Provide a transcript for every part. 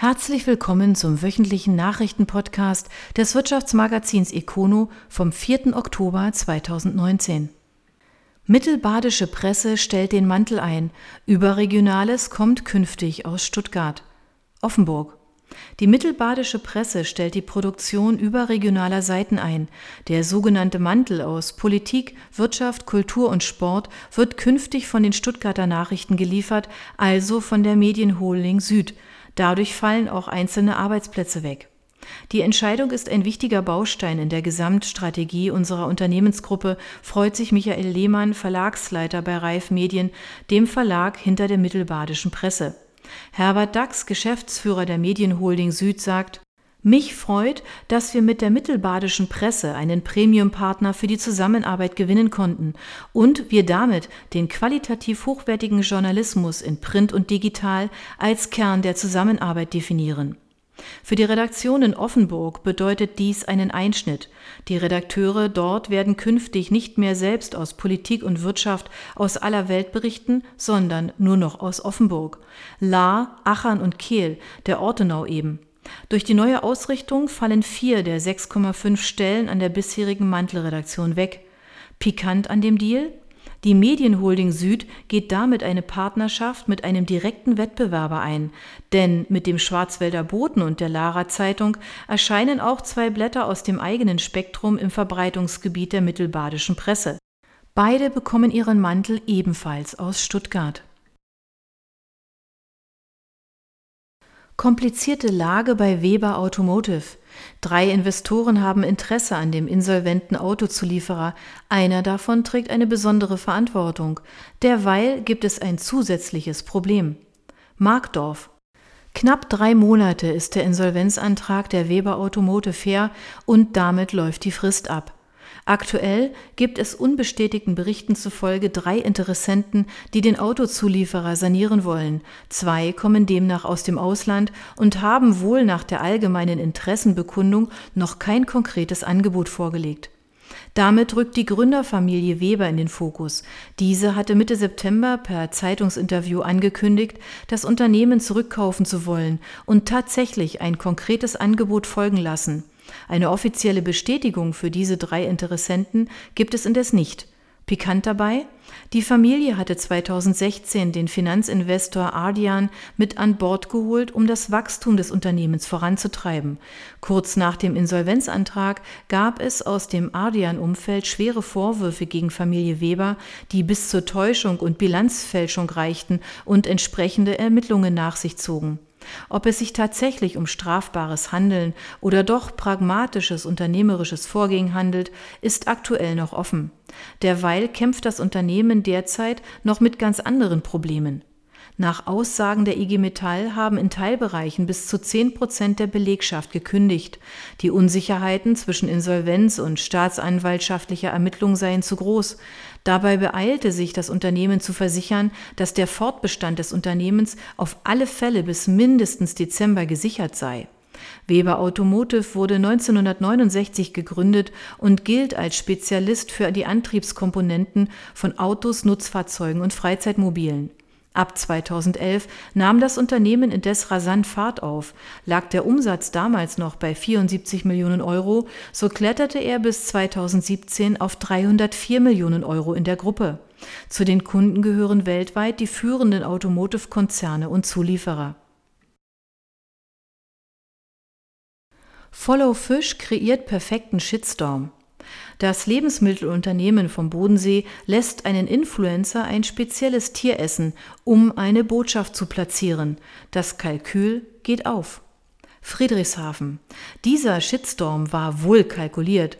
Herzlich willkommen zum wöchentlichen Nachrichtenpodcast des Wirtschaftsmagazins Econo vom 4. Oktober 2019. Mittelbadische Presse stellt den Mantel ein. Überregionales kommt künftig aus Stuttgart. Offenburg. Die mittelbadische Presse stellt die Produktion überregionaler Seiten ein. Der sogenannte Mantel aus Politik, Wirtschaft, Kultur und Sport wird künftig von den Stuttgarter Nachrichten geliefert, also von der Medienholding Süd. Dadurch fallen auch einzelne Arbeitsplätze weg. Die Entscheidung ist ein wichtiger Baustein in der Gesamtstrategie unserer Unternehmensgruppe, freut sich Michael Lehmann, Verlagsleiter bei Reif Medien, dem Verlag hinter der mittelbadischen Presse. Herbert Dax, Geschäftsführer der Medienholding Süd, sagt, mich freut, dass wir mit der mittelbadischen Presse einen Premium-Partner für die Zusammenarbeit gewinnen konnten und wir damit den qualitativ hochwertigen Journalismus in Print und Digital als Kern der Zusammenarbeit definieren. Für die Redaktion in Offenburg bedeutet dies einen Einschnitt. Die Redakteure dort werden künftig nicht mehr selbst aus Politik und Wirtschaft aus aller Welt berichten, sondern nur noch aus Offenburg. Lahr, Achern und Kehl, der Ortenau eben. Durch die neue Ausrichtung fallen vier der 6,5 Stellen an der bisherigen Mantelredaktion weg. Pikant an dem Deal? Die Medienholding Süd geht damit eine Partnerschaft mit einem direkten Wettbewerber ein, denn mit dem Schwarzwälder Boten und der Lara Zeitung erscheinen auch zwei Blätter aus dem eigenen Spektrum im Verbreitungsgebiet der mittelbadischen Presse. Beide bekommen ihren Mantel ebenfalls aus Stuttgart. Komplizierte Lage bei Weber Automotive. Drei Investoren haben Interesse an dem insolventen Autozulieferer. Einer davon trägt eine besondere Verantwortung. Derweil gibt es ein zusätzliches Problem. Markdorf. Knapp drei Monate ist der Insolvenzantrag der Weber Automotive her und damit läuft die Frist ab. Aktuell gibt es unbestätigten Berichten zufolge drei Interessenten, die den Autozulieferer sanieren wollen. Zwei kommen demnach aus dem Ausland und haben wohl nach der allgemeinen Interessenbekundung noch kein konkretes Angebot vorgelegt. Damit rückt die Gründerfamilie Weber in den Fokus. Diese hatte Mitte September per Zeitungsinterview angekündigt, das Unternehmen zurückkaufen zu wollen und tatsächlich ein konkretes Angebot folgen lassen. Eine offizielle Bestätigung für diese drei Interessenten gibt es indes nicht. Pikant dabei, die Familie hatte 2016 den Finanzinvestor Ardian mit an Bord geholt, um das Wachstum des Unternehmens voranzutreiben. Kurz nach dem Insolvenzantrag gab es aus dem Ardian-Umfeld schwere Vorwürfe gegen Familie Weber, die bis zur Täuschung und Bilanzfälschung reichten und entsprechende Ermittlungen nach sich zogen. Ob es sich tatsächlich um strafbares Handeln oder doch pragmatisches unternehmerisches Vorgehen handelt, ist aktuell noch offen. Derweil kämpft das Unternehmen derzeit noch mit ganz anderen Problemen. Nach Aussagen der IG Metall haben in Teilbereichen bis zu 10 Prozent der Belegschaft gekündigt. Die Unsicherheiten zwischen Insolvenz und staatsanwaltschaftlicher Ermittlung seien zu groß. Dabei beeilte sich das Unternehmen zu versichern, dass der Fortbestand des Unternehmens auf alle Fälle bis mindestens Dezember gesichert sei. Weber Automotive wurde 1969 gegründet und gilt als Spezialist für die Antriebskomponenten von Autos, Nutzfahrzeugen und Freizeitmobilen. Ab 2011 nahm das Unternehmen indes rasant Fahrt auf. Lag der Umsatz damals noch bei 74 Millionen Euro, so kletterte er bis 2017 auf 304 Millionen Euro in der Gruppe. Zu den Kunden gehören weltweit die führenden Automotive-Konzerne und Zulieferer. Follow Fish kreiert perfekten Shitstorm. Das Lebensmittelunternehmen vom Bodensee lässt einen Influencer ein spezielles Tier essen, um eine Botschaft zu platzieren. Das Kalkül geht auf. Friedrichshafen. Dieser Shitstorm war wohl kalkuliert.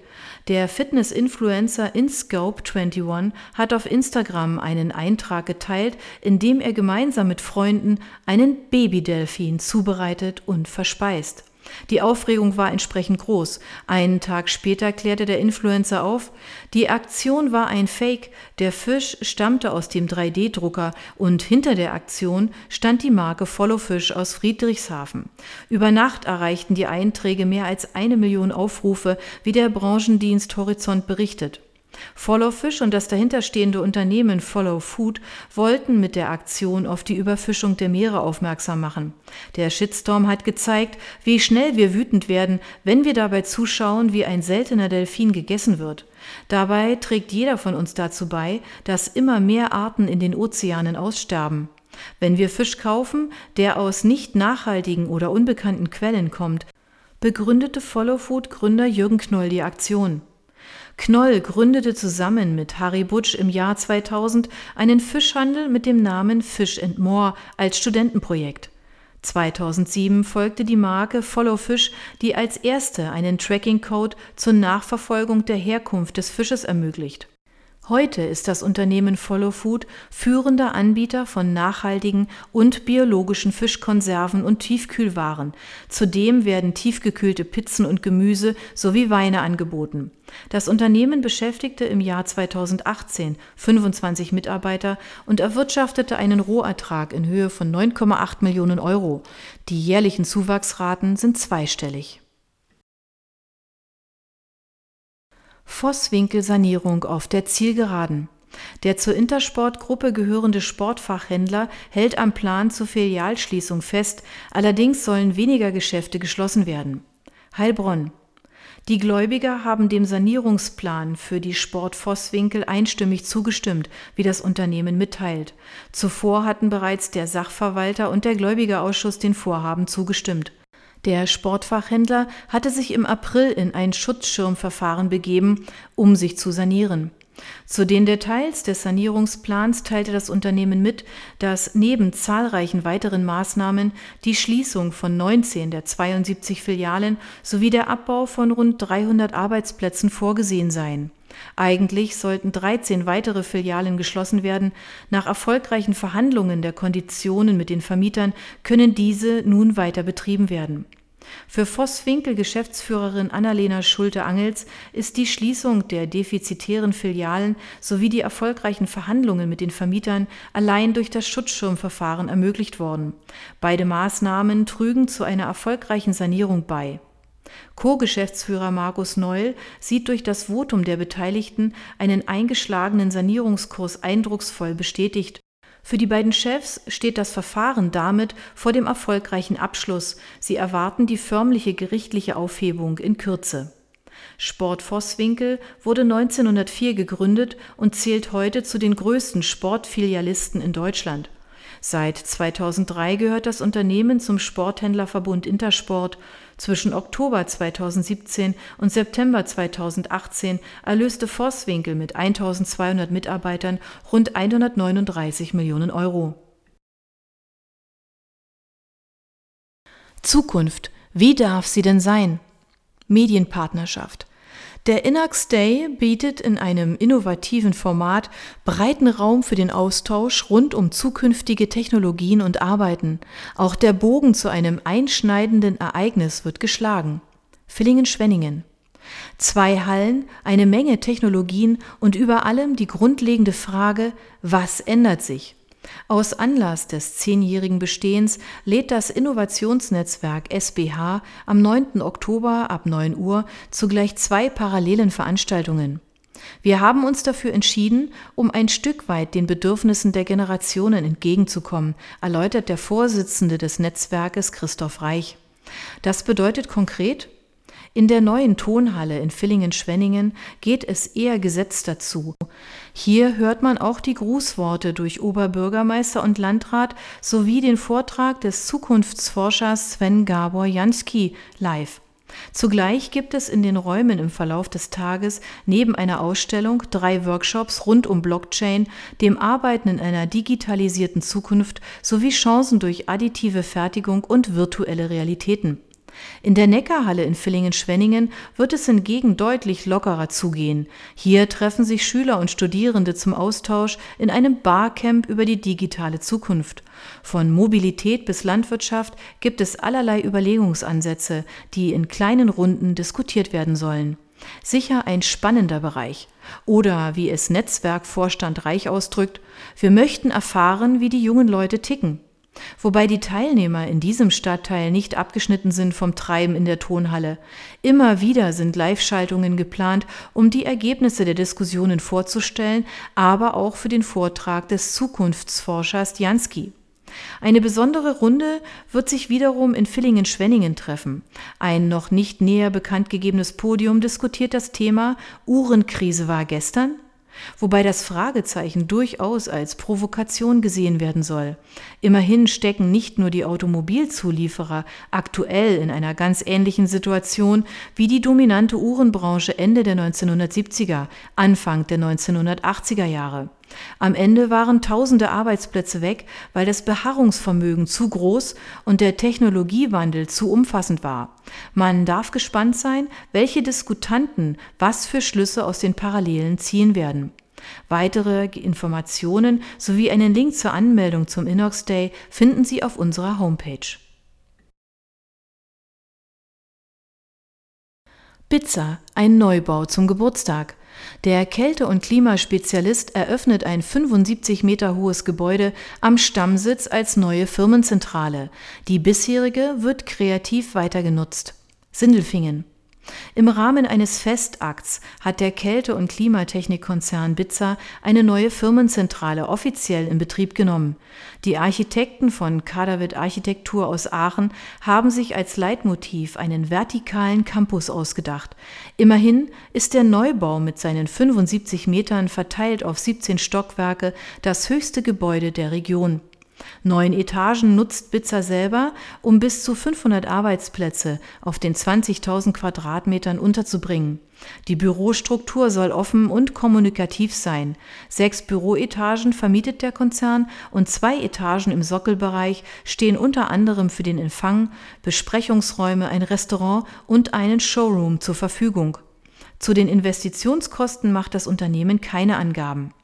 Der Fitness-Influencer InScope21 hat auf Instagram einen Eintrag geteilt, in dem er gemeinsam mit Freunden einen Babydelfin zubereitet und verspeist. Die Aufregung war entsprechend groß. Einen Tag später klärte der Influencer auf, die Aktion war ein Fake, der Fisch stammte aus dem 3D-Drucker und hinter der Aktion stand die Marke Follow Fish aus Friedrichshafen. Über Nacht erreichten die Einträge mehr als eine Million Aufrufe, wie der Branchendienst Horizont berichtet. Follow Fish und das dahinterstehende Unternehmen Follow Food wollten mit der Aktion auf die Überfischung der Meere aufmerksam machen. Der Shitstorm hat gezeigt, wie schnell wir wütend werden, wenn wir dabei zuschauen, wie ein seltener Delfin gegessen wird. Dabei trägt jeder von uns dazu bei, dass immer mehr Arten in den Ozeanen aussterben. Wenn wir Fisch kaufen, der aus nicht nachhaltigen oder unbekannten Quellen kommt, begründete Follow Food Gründer Jürgen Knoll die Aktion. Knoll gründete zusammen mit Harry Butsch im Jahr 2000 einen Fischhandel mit dem Namen Fish and More als Studentenprojekt. 2007 folgte die Marke Follow Fish, die als erste einen Tracking-Code zur Nachverfolgung der Herkunft des Fisches ermöglicht Heute ist das Unternehmen Follow Food führender Anbieter von nachhaltigen und biologischen Fischkonserven und Tiefkühlwaren. Zudem werden tiefgekühlte Pizzen und Gemüse sowie Weine angeboten. Das Unternehmen beschäftigte im Jahr 2018 25 Mitarbeiter und erwirtschaftete einen Rohertrag in Höhe von 9,8 Millionen Euro. Die jährlichen Zuwachsraten sind zweistellig. Vosswinkel-Sanierung auf der Zielgeraden. Der zur Intersport-Gruppe gehörende Sportfachhändler hält am Plan zur Filialschließung fest, allerdings sollen weniger Geschäfte geschlossen werden. Heilbronn. Die Gläubiger haben dem Sanierungsplan für die Sport Vosswinkel einstimmig zugestimmt, wie das Unternehmen mitteilt. Zuvor hatten bereits der Sachverwalter und der Gläubigerausschuss den Vorhaben zugestimmt. Der Sportfachhändler hatte sich im April in ein Schutzschirmverfahren begeben, um sich zu sanieren. Zu den Details des Sanierungsplans teilte das Unternehmen mit, dass neben zahlreichen weiteren Maßnahmen die Schließung von 19 der 72 Filialen sowie der Abbau von rund 300 Arbeitsplätzen vorgesehen seien. Eigentlich sollten 13 weitere Filialen geschlossen werden. Nach erfolgreichen Verhandlungen der Konditionen mit den Vermietern können diese nun weiter betrieben werden. Für Vosswinkel Geschäftsführerin Annalena Schulte-Angels ist die Schließung der defizitären Filialen sowie die erfolgreichen Verhandlungen mit den Vermietern allein durch das Schutzschirmverfahren ermöglicht worden. Beide Maßnahmen trügen zu einer erfolgreichen Sanierung bei. Co-Geschäftsführer Markus Neul sieht durch das Votum der Beteiligten einen eingeschlagenen Sanierungskurs eindrucksvoll bestätigt. Für die beiden Chefs steht das Verfahren damit vor dem erfolgreichen Abschluss. Sie erwarten die förmliche gerichtliche Aufhebung in Kürze. Sport Vosswinkel wurde 1904 gegründet und zählt heute zu den größten Sportfilialisten in Deutschland. Seit 2003 gehört das Unternehmen zum Sporthändlerverbund Intersport. Zwischen Oktober 2017 und September 2018 erlöste Vosswinkel mit 1200 Mitarbeitern rund 139 Millionen Euro. Zukunft. Wie darf sie denn sein? Medienpartnerschaft. Der Inax Day bietet in einem innovativen Format breiten Raum für den Austausch rund um zukünftige Technologien und Arbeiten. Auch der Bogen zu einem einschneidenden Ereignis wird geschlagen. Villingen-Schwenningen. Zwei Hallen, eine Menge Technologien und über allem die grundlegende Frage, was ändert sich? Aus Anlass des zehnjährigen Bestehens lädt das Innovationsnetzwerk SBH am 9. Oktober ab 9 Uhr zugleich zwei parallelen Veranstaltungen. Wir haben uns dafür entschieden, um ein Stück weit den Bedürfnissen der Generationen entgegenzukommen, erläutert der Vorsitzende des Netzwerkes Christoph Reich. Das bedeutet konkret, in der neuen Tonhalle in Villingen-Schwenningen geht es eher gesetzt dazu. Hier hört man auch die Grußworte durch Oberbürgermeister und Landrat sowie den Vortrag des Zukunftsforschers Sven Gabor Jansky live. Zugleich gibt es in den Räumen im Verlauf des Tages neben einer Ausstellung drei Workshops rund um Blockchain, dem Arbeiten in einer digitalisierten Zukunft sowie Chancen durch additive Fertigung und virtuelle Realitäten. In der Neckarhalle in Villingen-Schwenningen wird es hingegen deutlich lockerer zugehen. Hier treffen sich Schüler und Studierende zum Austausch in einem Barcamp über die digitale Zukunft. Von Mobilität bis Landwirtschaft gibt es allerlei Überlegungsansätze, die in kleinen Runden diskutiert werden sollen. Sicher ein spannender Bereich. Oder wie es Netzwerkvorstand Reich ausdrückt, wir möchten erfahren, wie die jungen Leute ticken. Wobei die Teilnehmer in diesem Stadtteil nicht abgeschnitten sind vom Treiben in der Tonhalle. Immer wieder sind Live-Schaltungen geplant, um die Ergebnisse der Diskussionen vorzustellen, aber auch für den Vortrag des Zukunftsforschers Jansky. Eine besondere Runde wird sich wiederum in Villingen-Schwenningen treffen. Ein noch nicht näher bekannt gegebenes Podium diskutiert das Thema Uhrenkrise war gestern, wobei das Fragezeichen durchaus als Provokation gesehen werden soll. Immerhin stecken nicht nur die Automobilzulieferer aktuell in einer ganz ähnlichen Situation wie die dominante Uhrenbranche Ende der 1970er, Anfang der 1980er Jahre. Am Ende waren tausende Arbeitsplätze weg, weil das Beharrungsvermögen zu groß und der Technologiewandel zu umfassend war. Man darf gespannt sein, welche Diskutanten was für Schlüsse aus den Parallelen ziehen werden. Weitere Informationen sowie einen Link zur Anmeldung zum Inox Day finden Sie auf unserer Homepage. Pizza, ein Neubau zum Geburtstag. Der Kälte- und Klimaspezialist eröffnet ein 75 Meter hohes Gebäude am Stammsitz als neue Firmenzentrale. Die bisherige wird kreativ weiter genutzt. Sindelfingen im Rahmen eines Festakts hat der Kälte- und Klimatechnikkonzern Bitzer eine neue Firmenzentrale offiziell in Betrieb genommen. Die Architekten von Kadavid Architektur aus Aachen haben sich als Leitmotiv einen vertikalen Campus ausgedacht. Immerhin ist der Neubau mit seinen 75 Metern verteilt auf 17 Stockwerke das höchste Gebäude der Region. Neun Etagen nutzt Bitzer selber, um bis zu 500 Arbeitsplätze auf den 20.000 Quadratmetern unterzubringen. Die Bürostruktur soll offen und kommunikativ sein. Sechs Büroetagen vermietet der Konzern und zwei Etagen im Sockelbereich stehen unter anderem für den Empfang, Besprechungsräume, ein Restaurant und einen Showroom zur Verfügung. Zu den Investitionskosten macht das Unternehmen keine Angaben.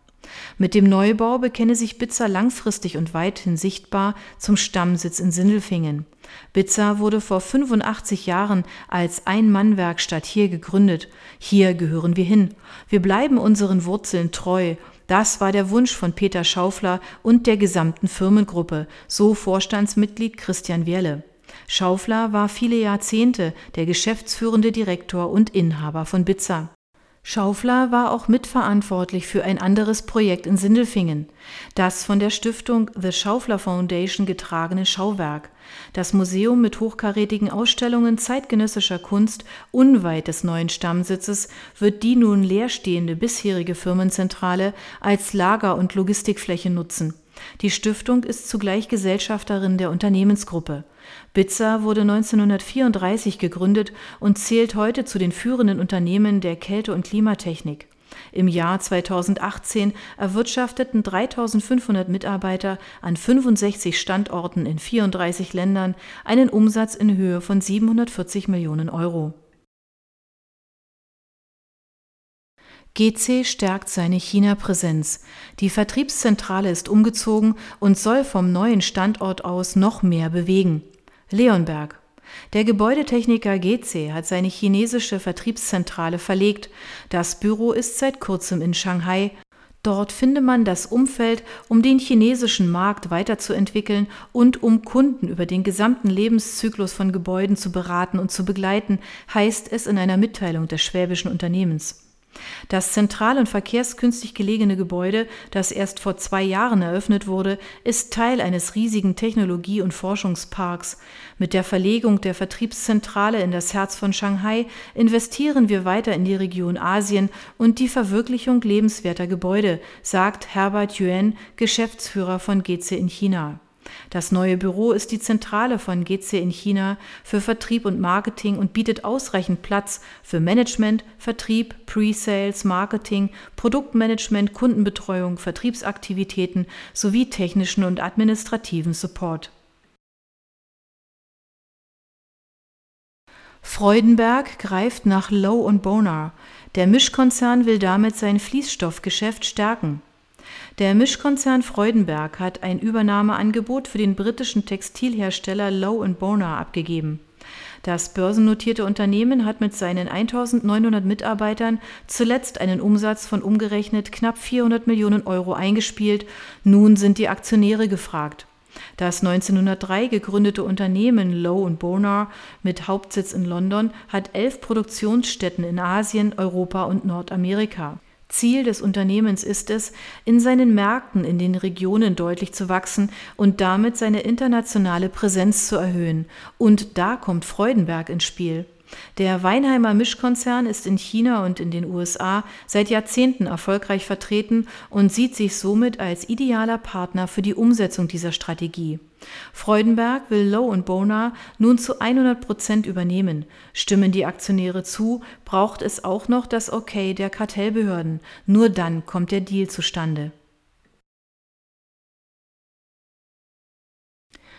Mit dem Neubau bekenne sich Bitzer langfristig und weithin sichtbar zum Stammsitz in Sindelfingen. Bitzer wurde vor 85 Jahren als Ein-Mann-Werkstatt hier gegründet. Hier gehören wir hin. Wir bleiben unseren Wurzeln treu. Das war der Wunsch von Peter Schaufler und der gesamten Firmengruppe, so Vorstandsmitglied Christian Wierle. Schaufler war viele Jahrzehnte der geschäftsführende Direktor und Inhaber von Bitzer. Schaufler war auch mitverantwortlich für ein anderes Projekt in Sindelfingen, das von der Stiftung The Schaufler Foundation getragene Schauwerk, das Museum mit hochkarätigen Ausstellungen zeitgenössischer Kunst unweit des neuen Stammsitzes wird die nun leerstehende bisherige Firmenzentrale als Lager- und Logistikfläche nutzen. Die Stiftung ist zugleich Gesellschafterin der Unternehmensgruppe. Bitzer wurde 1934 gegründet und zählt heute zu den führenden Unternehmen der Kälte- und Klimatechnik. Im Jahr 2018 erwirtschafteten 3500 Mitarbeiter an 65 Standorten in 34 Ländern einen Umsatz in Höhe von 740 Millionen Euro. GC stärkt seine China-Präsenz. Die Vertriebszentrale ist umgezogen und soll vom neuen Standort aus noch mehr bewegen. Leonberg. Der Gebäudetechniker GC hat seine chinesische Vertriebszentrale verlegt. Das Büro ist seit kurzem in Shanghai. Dort finde man das Umfeld, um den chinesischen Markt weiterzuentwickeln und um Kunden über den gesamten Lebenszyklus von Gebäuden zu beraten und zu begleiten, heißt es in einer Mitteilung des schwäbischen Unternehmens. Das zentral und verkehrskünstig gelegene Gebäude, das erst vor zwei Jahren eröffnet wurde, ist Teil eines riesigen Technologie- und Forschungsparks. Mit der Verlegung der Vertriebszentrale in das Herz von Shanghai investieren wir weiter in die Region Asien und die Verwirklichung lebenswerter Gebäude, sagt Herbert Yuan, Geschäftsführer von GC in China. Das neue Büro ist die Zentrale von GC in China für Vertrieb und Marketing und bietet ausreichend Platz für Management, Vertrieb, Pre-Sales, Marketing, Produktmanagement, Kundenbetreuung, Vertriebsaktivitäten sowie technischen und administrativen Support. Freudenberg greift nach Low Bonar. Der Mischkonzern will damit sein Fließstoffgeschäft stärken. Der Mischkonzern Freudenberg hat ein Übernahmeangebot für den britischen Textilhersteller Low Bonar abgegeben. Das börsennotierte Unternehmen hat mit seinen 1900 Mitarbeitern zuletzt einen Umsatz von umgerechnet knapp 400 Millionen Euro eingespielt. Nun sind die Aktionäre gefragt. Das 1903 gegründete Unternehmen Low Bonar mit Hauptsitz in London hat elf Produktionsstätten in Asien, Europa und Nordamerika. Ziel des Unternehmens ist es, in seinen Märkten in den Regionen deutlich zu wachsen und damit seine internationale Präsenz zu erhöhen. Und da kommt Freudenberg ins Spiel. Der Weinheimer Mischkonzern ist in China und in den USA seit Jahrzehnten erfolgreich vertreten und sieht sich somit als idealer Partner für die Umsetzung dieser Strategie. Freudenberg will Low und Bonar nun zu 100 Prozent übernehmen. Stimmen die Aktionäre zu, braucht es auch noch das Okay der Kartellbehörden. Nur dann kommt der Deal zustande.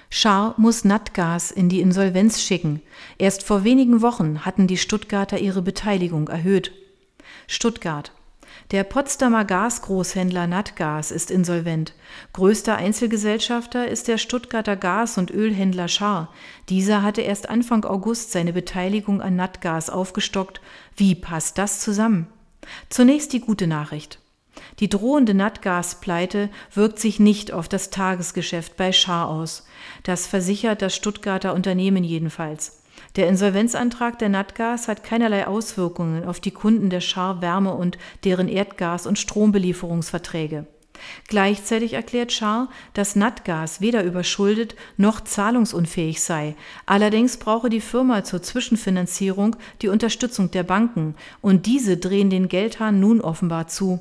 Schar muss Natgas in die Insolvenz schicken. Erst vor wenigen Wochen hatten die Stuttgarter ihre Beteiligung erhöht. Stuttgart. Der Potsdamer Gasgroßhändler Natgas ist insolvent. Größter Einzelgesellschafter ist der Stuttgarter Gas- und Ölhändler Schar. Dieser hatte erst Anfang August seine Beteiligung an Natgas aufgestockt. Wie passt das zusammen? Zunächst die gute Nachricht. Die drohende Natgaspleite wirkt sich nicht auf das Tagesgeschäft bei Schar aus. Das versichert das Stuttgarter Unternehmen jedenfalls. Der Insolvenzantrag der Natgas hat keinerlei Auswirkungen auf die Kunden der Schar Wärme und deren Erdgas- und Strombelieferungsverträge. Gleichzeitig erklärt Schar, dass Natgas weder überschuldet noch zahlungsunfähig sei. Allerdings brauche die Firma zur Zwischenfinanzierung die Unterstützung der Banken, und diese drehen den Geldhahn nun offenbar zu.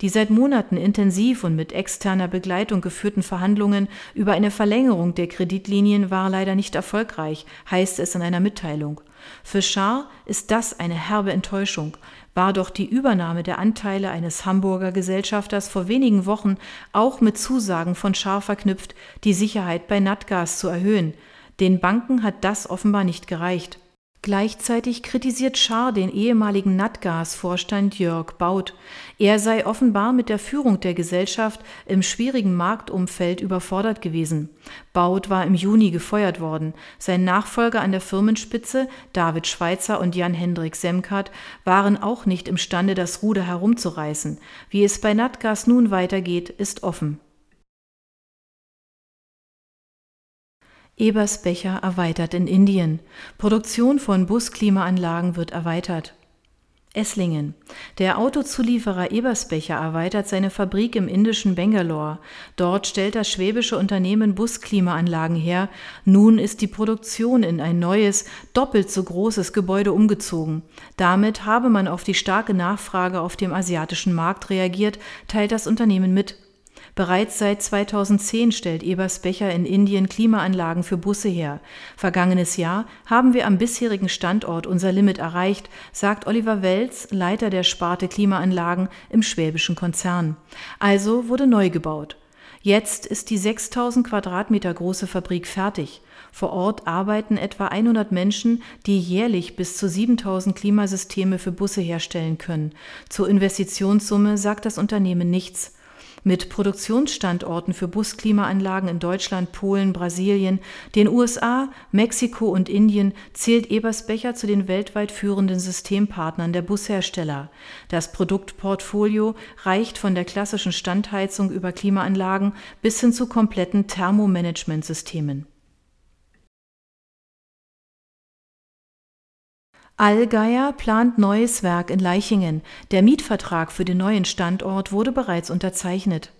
Die seit Monaten intensiv und mit externer Begleitung geführten Verhandlungen über eine Verlängerung der Kreditlinien waren leider nicht erfolgreich, heißt es in einer Mitteilung. Für Schar ist das eine herbe Enttäuschung. War doch die Übernahme der Anteile eines Hamburger Gesellschafters vor wenigen Wochen auch mit Zusagen von Schar verknüpft, die Sicherheit bei Natgas zu erhöhen. Den Banken hat das offenbar nicht gereicht. Gleichzeitig kritisiert Schaar den ehemaligen Natgas-Vorstand Jörg Baut. Er sei offenbar mit der Führung der Gesellschaft im schwierigen Marktumfeld überfordert gewesen. Baut war im Juni gefeuert worden. Sein Nachfolger an der Firmenspitze, David Schweitzer und Jan-Hendrik Semkat, waren auch nicht imstande, das Ruder herumzureißen. Wie es bei Natgas nun weitergeht, ist offen. Ebersbecher erweitert in Indien. Produktion von Busklimaanlagen wird erweitert. Esslingen. Der Autozulieferer Ebersbecher erweitert seine Fabrik im indischen Bangalore. Dort stellt das schwäbische Unternehmen Busklimaanlagen her. Nun ist die Produktion in ein neues, doppelt so großes Gebäude umgezogen. Damit habe man auf die starke Nachfrage auf dem asiatischen Markt reagiert, teilt das Unternehmen mit. Bereits seit 2010 stellt Ebersbecher in Indien Klimaanlagen für Busse her. Vergangenes Jahr haben wir am bisherigen Standort unser Limit erreicht, sagt Oliver Welz, Leiter der Sparte Klimaanlagen im schwäbischen Konzern. Also wurde neu gebaut. Jetzt ist die 6000 Quadratmeter große Fabrik fertig. Vor Ort arbeiten etwa 100 Menschen, die jährlich bis zu 7000 Klimasysteme für Busse herstellen können. Zur Investitionssumme sagt das Unternehmen nichts. Mit Produktionsstandorten für Busklimaanlagen in Deutschland, Polen, Brasilien, den USA, Mexiko und Indien zählt Ebersbecher zu den weltweit führenden Systempartnern der Bushersteller. Das Produktportfolio reicht von der klassischen Standheizung über Klimaanlagen bis hin zu kompletten Thermomanagementsystemen. Allgeier plant neues Werk in Leichingen. Der Mietvertrag für den neuen Standort wurde bereits unterzeichnet.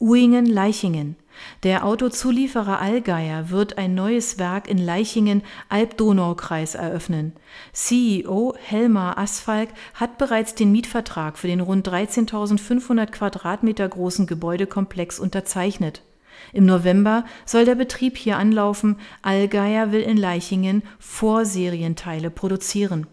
Uingen-Leichingen. Der Autozulieferer Allgeier wird ein neues Werk in Leichingen, Alb-Donau-Kreis eröffnen. CEO Helmar Asfalk hat bereits den Mietvertrag für den rund 13.500 Quadratmeter großen Gebäudekomplex unterzeichnet. Im November soll der Betrieb hier anlaufen. Allgeier will in Leichingen Vorserienteile produzieren.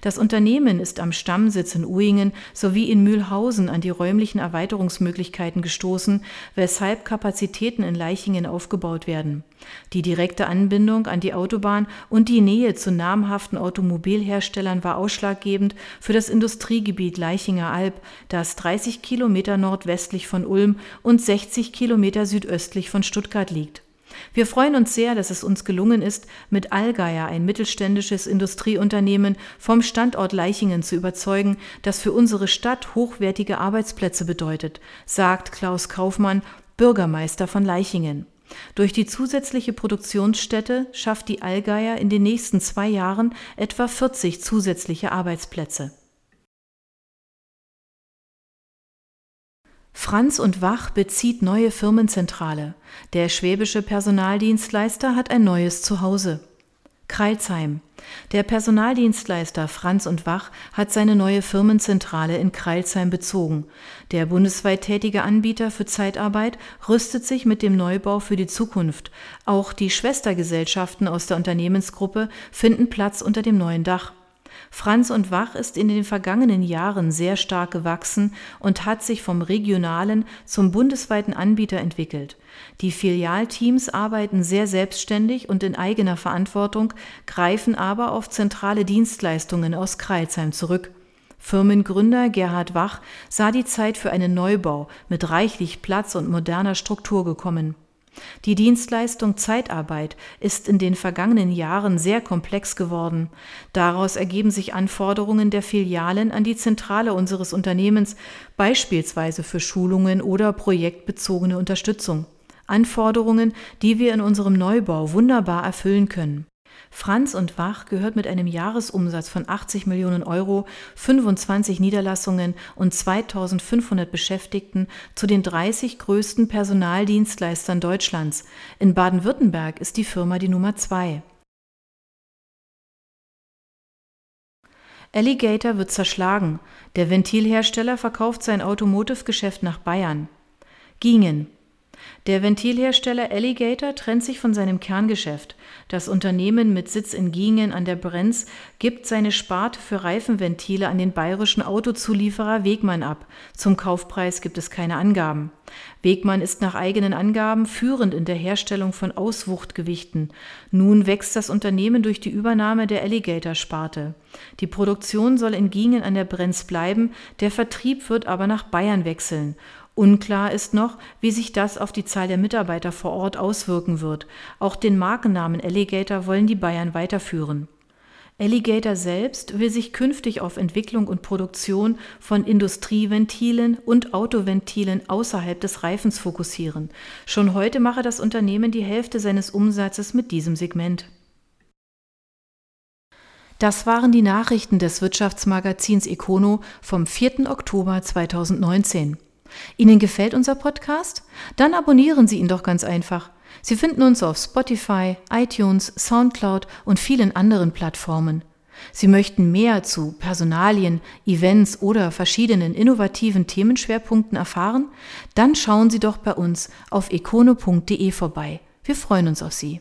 Das Unternehmen ist am Stammsitz in Uingen sowie in Mühlhausen an die räumlichen Erweiterungsmöglichkeiten gestoßen, weshalb Kapazitäten in Leichingen aufgebaut werden. Die direkte Anbindung an die Autobahn und die Nähe zu namhaften Automobilherstellern war ausschlaggebend für das Industriegebiet Leichinger Alb, das 30 Kilometer nordwestlich von Ulm und 60 Kilometer südöstlich von Stuttgart liegt. Wir freuen uns sehr, dass es uns gelungen ist, mit Allgeier ein mittelständisches Industrieunternehmen vom Standort Leichingen zu überzeugen, das für unsere Stadt hochwertige Arbeitsplätze bedeutet, sagt Klaus Kaufmann, Bürgermeister von Leichingen. Durch die zusätzliche Produktionsstätte schafft die Allgeier in den nächsten zwei Jahren etwa 40 zusätzliche Arbeitsplätze. Franz und Wach bezieht neue Firmenzentrale. Der schwäbische Personaldienstleister hat ein neues Zuhause. Kreilsheim. Der Personaldienstleister Franz und Wach hat seine neue Firmenzentrale in Kreilsheim bezogen. Der bundesweit tätige Anbieter für Zeitarbeit rüstet sich mit dem Neubau für die Zukunft. Auch die Schwestergesellschaften aus der Unternehmensgruppe finden Platz unter dem neuen Dach. Franz und Wach ist in den vergangenen Jahren sehr stark gewachsen und hat sich vom regionalen zum bundesweiten Anbieter entwickelt. Die Filialteams arbeiten sehr selbstständig und in eigener Verantwortung, greifen aber auf zentrale Dienstleistungen aus Kreilsheim zurück. Firmengründer Gerhard Wach sah die Zeit für einen Neubau mit reichlich Platz und moderner Struktur gekommen. Die Dienstleistung Zeitarbeit ist in den vergangenen Jahren sehr komplex geworden. Daraus ergeben sich Anforderungen der Filialen an die Zentrale unseres Unternehmens, beispielsweise für Schulungen oder projektbezogene Unterstützung. Anforderungen, die wir in unserem Neubau wunderbar erfüllen können. Franz und Wach gehört mit einem Jahresumsatz von 80 Millionen Euro, 25 Niederlassungen und 2500 Beschäftigten zu den 30 größten Personaldienstleistern Deutschlands. In Baden-Württemberg ist die Firma die Nummer zwei. Alligator wird zerschlagen. Der Ventilhersteller verkauft sein Automotive-Geschäft nach Bayern. Gingen. Der Ventilhersteller Alligator trennt sich von seinem Kerngeschäft. Das Unternehmen mit Sitz in Giengen an der Brenz gibt seine Sparte für Reifenventile an den bayerischen Autozulieferer Wegmann ab. Zum Kaufpreis gibt es keine Angaben. Wegmann ist nach eigenen Angaben führend in der Herstellung von Auswuchtgewichten. Nun wächst das Unternehmen durch die Übernahme der Alligator-Sparte. Die Produktion soll in Giengen an der Brenz bleiben, der Vertrieb wird aber nach Bayern wechseln. Unklar ist noch, wie sich das auf die Zahl der Mitarbeiter vor Ort auswirken wird. Auch den Markennamen Alligator wollen die Bayern weiterführen. Alligator selbst will sich künftig auf Entwicklung und Produktion von Industrieventilen und Autoventilen außerhalb des Reifens fokussieren. Schon heute mache das Unternehmen die Hälfte seines Umsatzes mit diesem Segment. Das waren die Nachrichten des Wirtschaftsmagazins Econo vom 4. Oktober 2019. Ihnen gefällt unser Podcast? Dann abonnieren Sie ihn doch ganz einfach. Sie finden uns auf Spotify, iTunes, SoundCloud und vielen anderen Plattformen. Sie möchten mehr zu Personalien, Events oder verschiedenen innovativen Themenschwerpunkten erfahren? Dann schauen Sie doch bei uns auf econo.de vorbei. Wir freuen uns auf Sie.